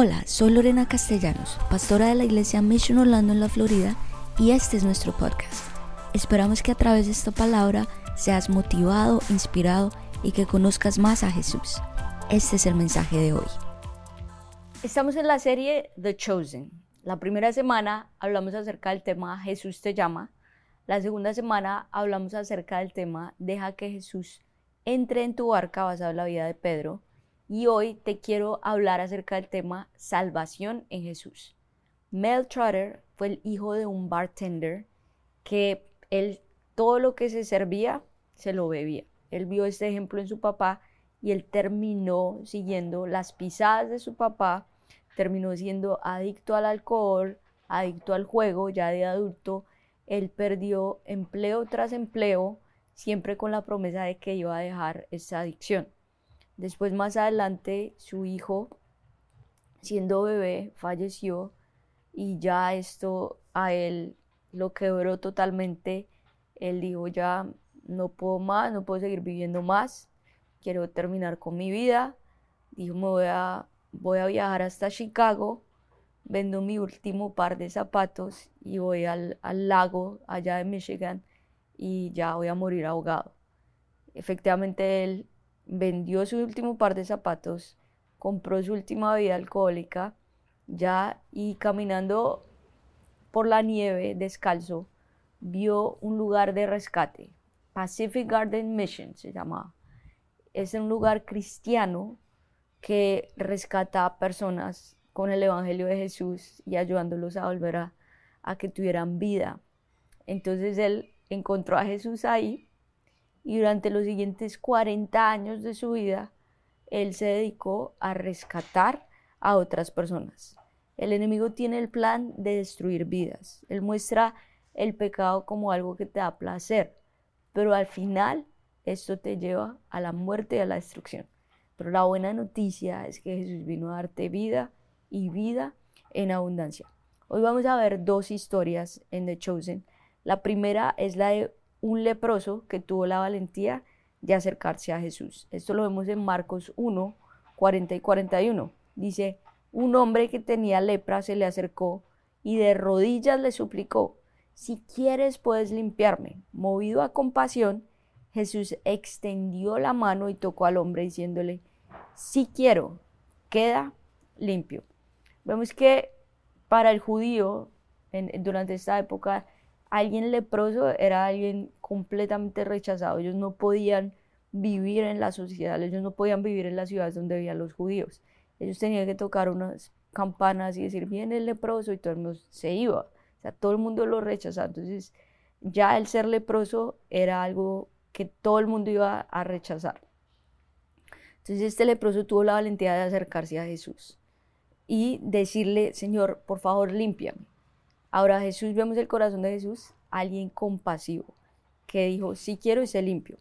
Hola, soy Lorena Castellanos, pastora de la iglesia Mission Orlando en la Florida, y este es nuestro podcast. Esperamos que a través de esta palabra seas motivado, inspirado y que conozcas más a Jesús. Este es el mensaje de hoy. Estamos en la serie The Chosen. La primera semana hablamos acerca del tema Jesús te llama. La segunda semana hablamos acerca del tema Deja que Jesús entre en tu barca basado en la vida de Pedro y hoy te quiero hablar acerca del tema salvación en Jesús. Mel Trotter fue el hijo de un bartender que él todo lo que se servía se lo bebía. Él vio este ejemplo en su papá y él terminó siguiendo las pisadas de su papá, terminó siendo adicto al alcohol, adicto al juego, ya de adulto, él perdió empleo tras empleo, siempre con la promesa de que iba a dejar esa adicción. Después más adelante su hijo, siendo bebé, falleció y ya esto a él lo quebró totalmente. Él dijo ya no puedo más, no puedo seguir viviendo más, quiero terminar con mi vida. Dijo me voy a, voy a viajar hasta Chicago, vendo mi último par de zapatos y voy al, al lago allá de Michigan y ya voy a morir ahogado. Efectivamente él vendió su último par de zapatos, compró su última bebida alcohólica, ya y caminando por la nieve descalzo, vio un lugar de rescate, Pacific Garden Mission se llamaba. Es un lugar cristiano que rescata a personas con el Evangelio de Jesús y ayudándolos a volver a, a que tuvieran vida. Entonces él encontró a Jesús ahí y durante los siguientes 40 años de su vida, él se dedicó a rescatar a otras personas. El enemigo tiene el plan de destruir vidas. Él muestra el pecado como algo que te da placer, pero al final esto te lleva a la muerte y a la destrucción. Pero la buena noticia es que Jesús vino a darte vida y vida en abundancia. Hoy vamos a ver dos historias en The Chosen. La primera es la de un leproso que tuvo la valentía de acercarse a Jesús. Esto lo vemos en Marcos 1, 40 y 41. Dice, un hombre que tenía lepra se le acercó y de rodillas le suplicó, si quieres puedes limpiarme. Movido a compasión, Jesús extendió la mano y tocó al hombre diciéndole, si quiero, queda limpio. Vemos que para el judío, durante esta época, alguien leproso era alguien completamente rechazado. Ellos no podían vivir en la sociedad, ellos no podían vivir en las ciudades donde vivían los judíos. Ellos tenían que tocar unas campanas y decir, viene el leproso y todo el mundo se iba. O sea, todo el mundo lo rechazaba. Entonces, ya el ser leproso era algo que todo el mundo iba a rechazar. Entonces, este leproso tuvo la valentía de acercarse a Jesús y decirle, Señor, por favor, límpiame. Ahora Jesús, vemos el corazón de Jesús, alguien compasivo, que dijo, si quiero y se limpio.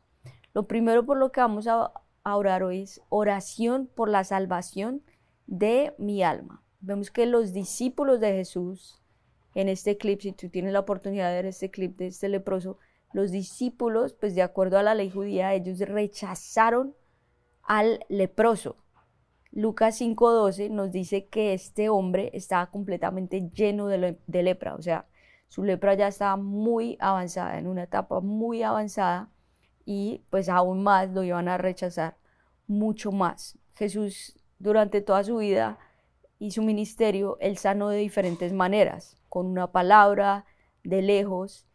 Lo primero por lo que vamos a, orar hoy es oración por la salvación de mi alma. Vemos que los discípulos de Jesús, en este clip, si tú tienes la oportunidad de ver este clip de este leproso, los discípulos, pues de acuerdo a la ley judía, ellos rechazaron al leproso. Lucas 5:12 nos dice que este hombre estaba completamente lleno de, lepra, o sea, su lepra ya estaba muy avanzada, en una etapa muy avanzada, y pues aún más lo iban a rechazar mucho más. Jesús durante toda su vida y su ministerio, él sanó de diferentes maneras, con una palabra, de lejos,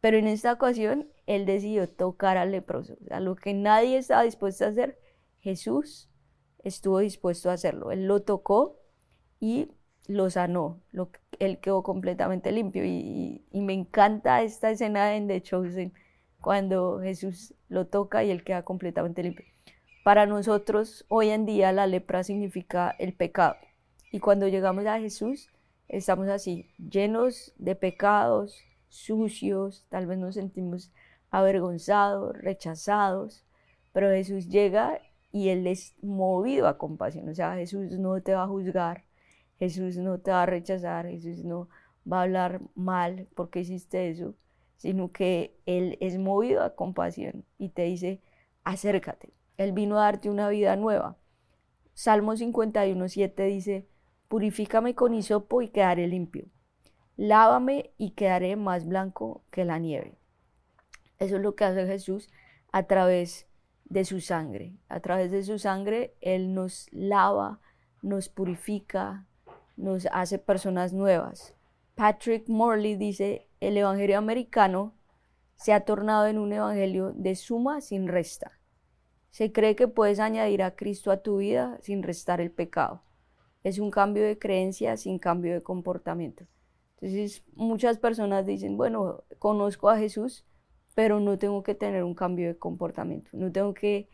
pero en esta ocasión él decidió tocar al leproso, o sea, lo que nadie estaba dispuesto a hacer, Jesús estuvo dispuesto a hacerlo. Él lo tocó y lo sanó. Lo, él quedó completamente limpio. Y, me encanta esta escena en The Chosen cuando Jesús lo toca y él queda completamente limpio. Para nosotros hoy en día la lepra significa el pecado. Y cuando llegamos a Jesús estamos así, llenos de pecados, sucios, tal vez nos sentimos avergonzados, rechazados, pero Jesús llega y Él es movido a compasión. O sea, Jesús no te va a juzgar, Jesús no te va a rechazar, Jesús no va a hablar mal porque hiciste eso, sino que Él es movido a compasión y te dice, acércate. Él vino a darte una vida nueva. Salmo 51, 7 dice, purifícame con hisopo y quedaré limpio. Lávame y quedaré más blanco que la nieve. Eso es lo que hace Jesús a través de su sangre. A través de su sangre Él nos lava, nos purifica, nos hace personas nuevas. Patrick Morley dice, el Evangelio americano se ha tornado en un Evangelio de suma sin resta. Se cree que puedes añadir a Cristo a tu vida sin restar el pecado. Es un cambio de creencia sin cambio de comportamiento. Entonces muchas personas dicen, bueno, conozco a Jesús, pero no tengo que tener un cambio de comportamiento, no tengo que,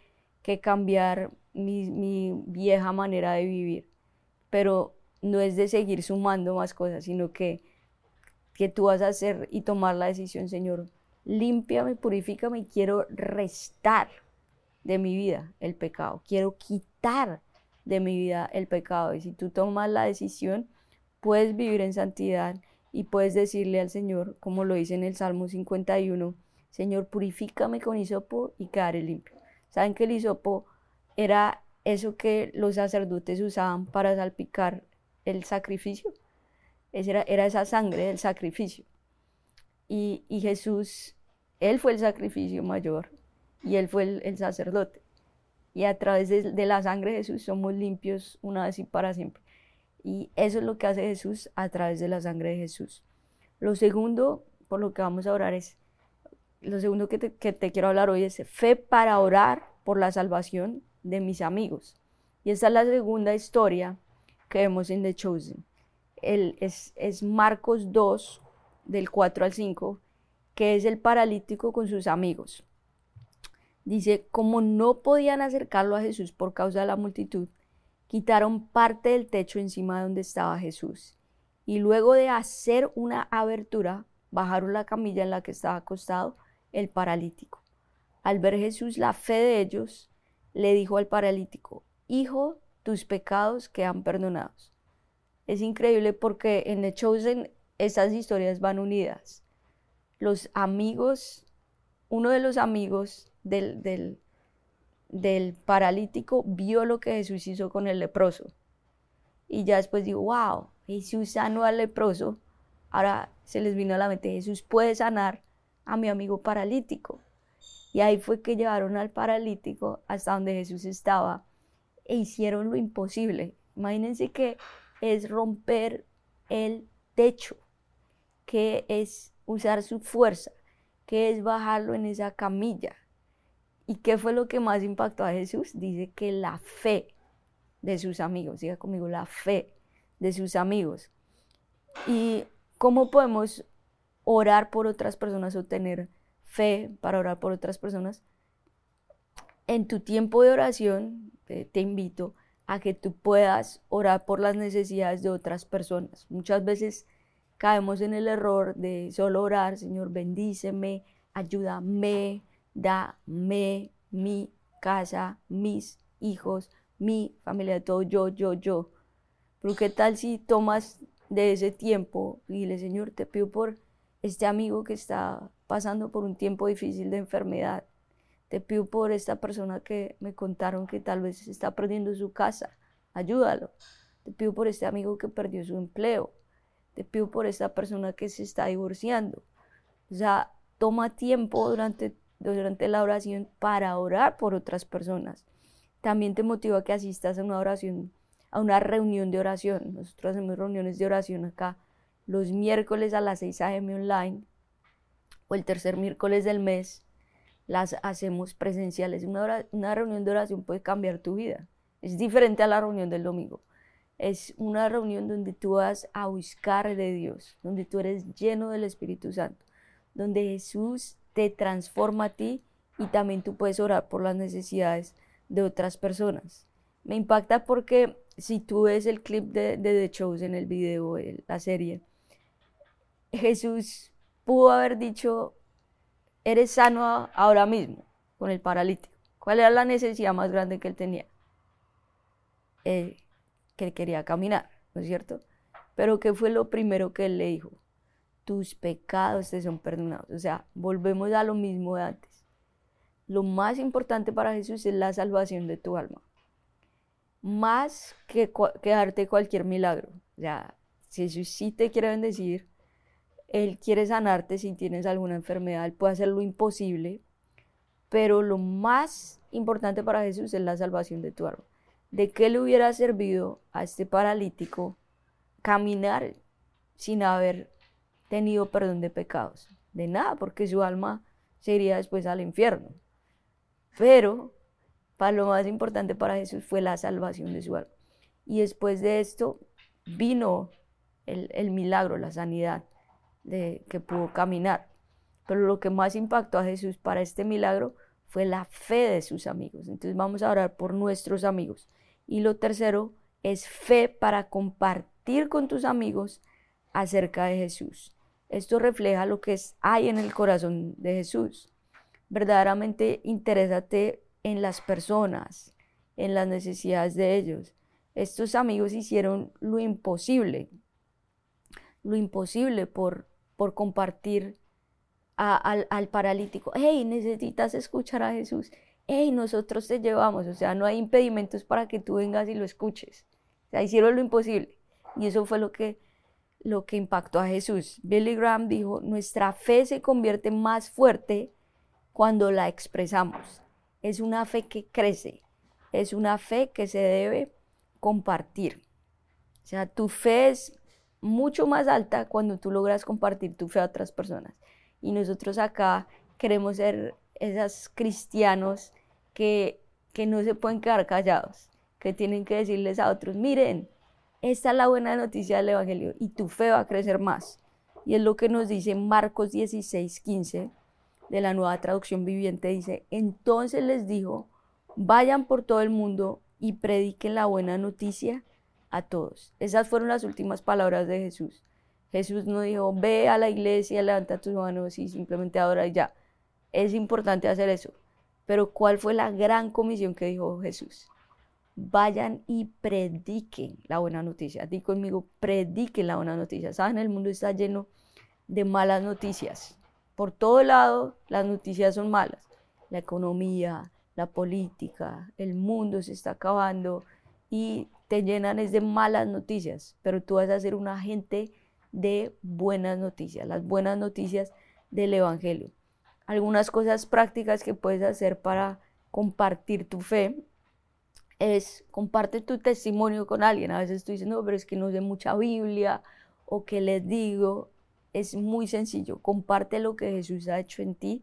cambiar mi, mi, vieja manera de vivir, pero no es de seguir sumando más cosas, sino que, que tú vas a hacer y tomar la decisión, Señor, límpiame, purifícame y quiero restar de mi vida el pecado, quiero quitar de mi vida el pecado. Y si tú tomas la decisión, puedes vivir en santidad y puedes decirle al Señor, como lo dice en el Salmo 51, Señor, purifícame con hisopo y quedaré limpio. ¿Saben que el hisopo era eso que los sacerdotes usaban para salpicar el sacrificio? Era, era esa sangre del sacrificio. Y, Jesús, Él fue el sacrificio mayor y Él fue el, sacerdote. Y a través de, de la sangre de Jesús somos limpios una vez y para siempre. Y eso es lo que hace Jesús a través de la sangre de Jesús. Lo segundo, por lo que vamos a orar, es, lo segundo que te, quiero hablar hoy es fe para orar por la salvación de mis amigos. Y esta es la segunda historia que vemos en The Chosen. El, es, es Marcos 2, del 4 al 5, que es el paralítico con sus amigos. Dice, como no podían acercarlo a Jesús por causa de la multitud, quitaron parte del techo encima de donde estaba Jesús. Y luego de hacer una abertura, bajaron la camilla en la que estaba acostado el paralítico. Al ver Jesús la fe de ellos, le dijo al paralítico, Hijo, tus pecados quedan perdonados. Es increíble porque en The Chosen esas historias van unidas. Los amigos, uno de los amigos del, del, del paralítico vio lo que Jesús hizo con el leproso. Y ya después dijo, wow, Jesús sanó al leproso. Ahora se les vino a la mente, Jesús puede sanar a mi amigo paralítico. Y ahí fue que llevaron al paralítico hasta donde Jesús estaba e hicieron lo imposible. Imagínense que es romper el techo, que es usar su fuerza, que es bajarlo en esa camilla. ¿Y qué fue lo que más impactó a Jesús? Dice que la fe de sus amigos, diga conmigo, la fe de sus amigos. ¿Y cómo podemos orar por otras personas o tener fe para orar por otras personas, en tu tiempo de oración te invito a que tú puedas orar por las necesidades de otras personas. Muchas veces caemos en el error de solo orar, Señor, bendíceme, ayúdame, dame mi casa, mis hijos, mi familia, todo yo, yo, yo. Pero qué tal si tomas de ese tiempo y dile, Señor, te pido por este amigo que está pasando por un tiempo difícil de enfermedad. Te pido por esta persona que me contaron que tal vez está perdiendo su casa. Ayúdalo. Te pido por este amigo que perdió su empleo. Te pido por esta persona que se está divorciando. O sea, toma tiempo durante, durante la oración para orar por otras personas. También te motiva que asistas a una oración, a una reunión de oración. Nosotros hacemos reuniones de oración acá los miércoles a las 6 a.m. online o el tercer miércoles del mes las hacemos presenciales. Una, una reunión de oración puede cambiar tu vida. Es diferente a la reunión del domingo. Es una reunión donde tú vas a buscar de Dios, donde tú eres lleno del Espíritu Santo, donde Jesús te transforma a ti y también tú puedes orar por las necesidades de otras personas. Me impacta porque si tú ves el clip de, de The Shows en el video, la serie, Jesús pudo haber dicho, eres sano ahora mismo con el paralítico. ¿Cuál era la necesidad más grande que él tenía? que él quería caminar, ¿no es cierto? Pero ¿qué fue lo primero que él le dijo? Tus pecados te son perdonados. O sea, volvemos a lo mismo de antes. Lo más importante para Jesús es la salvación de tu alma. más que, que darte cualquier milagro. O sea, si Jesús sí te quiere bendecir, Él quiere sanarte si tienes alguna enfermedad, Él puede hacer lo imposible, pero lo más importante para Jesús es la salvación de tu alma. ¿De qué le hubiera servido a este paralítico caminar sin haber tenido perdón de pecados? De nada, porque su alma se iría después al infierno. Pero para lo más importante para Jesús fue la salvación de su alma. Y después de esto vino el, milagro, la sanidad de que pudo caminar. Pero lo que más impactó a Jesús para este milagro fue la fe de sus amigos. Entonces vamos a orar por nuestros amigos. Y lo tercero es fe para compartir con tus amigos acerca de Jesús. Esto refleja lo que hay en el corazón de Jesús. Verdaderamente interésate en las personas, en las necesidades de ellos. Estos amigos hicieron lo imposible, lo imposible por, por compartir al, al, paralítico. Hey, necesitas escuchar a Jesús. Hey, nosotros te llevamos. O sea, no hay impedimentos para que tú vengas y lo escuches. O sea, hicieron lo imposible. Y eso fue lo que, lo que impactó a Jesús. Billy Graham dijo, nuestra fe se convierte más fuerte cuando la expresamos. Es una fe que crece. Es una fe que se debe compartir. O sea, tu fe es mucho más alta cuando tú logras compartir tu fe a otras personas. Y nosotros acá queremos ser esos cristianos que, que no se pueden quedar callados, que tienen que decirles a otros, miren, esta es la buena noticia del Evangelio y tu fe va a crecer más. Y es lo que nos dice Marcos 16, 15 de la nueva traducción viviente. Dice, entonces les dijo, vayan por todo el mundo y prediquen la buena noticia a todos. Esas fueron las últimas palabras de Jesús. Jesús no dijo, ve a la iglesia, levanta tus manos y simplemente adora y ya. Es importante hacer eso. Pero ¿cuál fue la gran comisión que dijo Jesús? Vayan y prediquen la buena noticia. Di conmigo, prediquen la buena noticia. Saben, el mundo está lleno de malas noticias. Por todo lado, las noticias son malas. La economía, la política, el mundo se está acabando y te llenan es de malas noticias, pero tú vas a ser un agente de buenas noticias, las buenas noticias del Evangelio. Algunas cosas prácticas que puedes hacer para compartir tu fe es comparte tu testimonio con alguien. A veces tú dices, no, pero es que no sé mucha Biblia o que les digo. Es muy sencillo, comparte lo que Jesús ha hecho en ti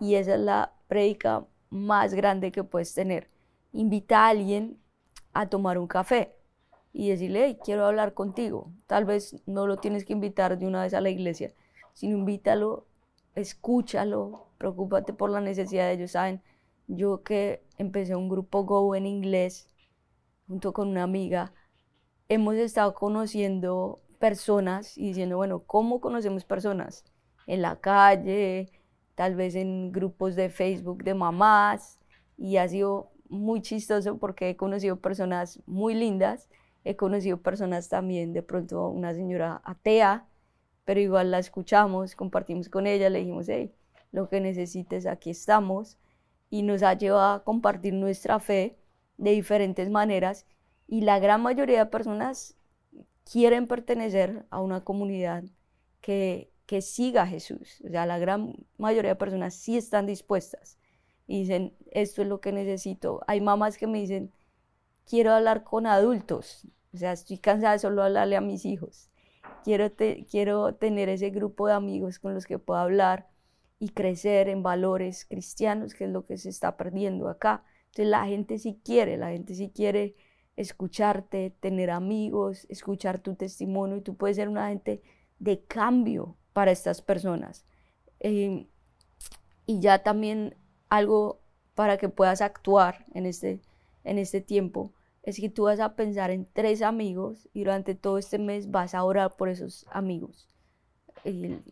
y esa es la prédica más grande que puedes tener. Invita a alguien a tomar un café y decirle, quiero hablar contigo. Tal vez no lo tienes que invitar de una vez a la iglesia, sino invítalo, escúchalo, preocúpate por la necesidad de ellos. Saben, yo que empecé un grupo Go en inglés junto con una amiga, hemos estado conociendo personas y diciendo, bueno, ¿cómo conocemos personas? En la calle, tal vez en grupos de Facebook de mamás, y ha sido muy chistoso porque he conocido personas muy lindas, he conocido personas también, de pronto una señora atea, pero igual la escuchamos, compartimos con ella, le dijimos, hey, lo que necesites, aquí estamos, y nos ha llevado a compartir nuestra fe de diferentes maneras, y la gran mayoría de personas quieren pertenecer a una comunidad que, que siga a Jesús, o sea, la gran mayoría de personas sí están dispuestas y dicen, esto es lo que necesito. Hay mamás que me dicen, quiero hablar con adultos, o sea, estoy cansada de solo hablarle a mis hijos. Quiero, quiero tener ese grupo de amigos con los que puedo hablar y crecer en valores cristianos, que es lo que se está perdiendo acá. Entonces la gente sí quiere, la gente sí quiere escucharte, tener amigos, escuchar tu testimonio y tú puedes ser una gente de cambio para estas personas. Eh, y ya también algo para que puedas actuar en este, en este tiempo es que tú vas a pensar en tres amigos y durante todo este mes vas a orar por esos amigos.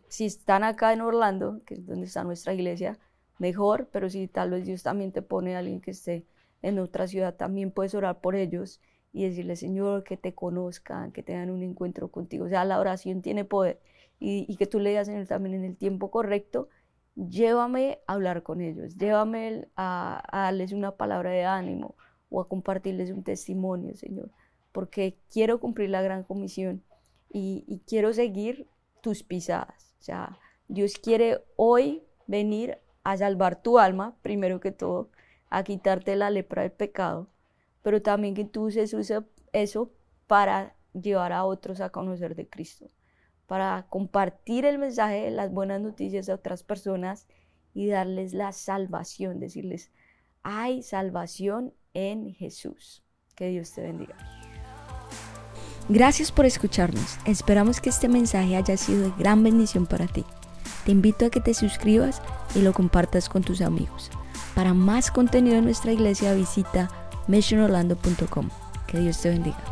si están acá en Orlando, que es donde está nuestra iglesia, mejor, pero si tal vez Dios también te pone a alguien que esté en otra ciudad, también puedes orar por ellos y decirle, Señor, que te conozcan, que tengan un encuentro contigo. O sea, la oración tiene poder y, que tú le digas también en el tiempo correcto llévame a hablar con ellos, llévame a, darles una palabra de ánimo o a compartirles un testimonio, Señor, porque quiero cumplir la gran comisión y, y quiero seguir tus pisadas. O sea, Dios quiere hoy venir a salvar tu alma, primero que todo, a quitarte la lepra del pecado, pero también que tú uses eso para llevar a otros a conocer de Cristo, para compartir el mensaje de las buenas noticias a otras personas y darles la salvación, decirles, hay salvación en Jesús. Que Dios te bendiga. Gracias por escucharnos. Esperamos que este mensaje haya sido de gran bendición para ti. Te invito a que te suscribas y lo compartas con tus amigos. Para más contenido en nuestra iglesia visita missionorlando.com. Que Dios te bendiga.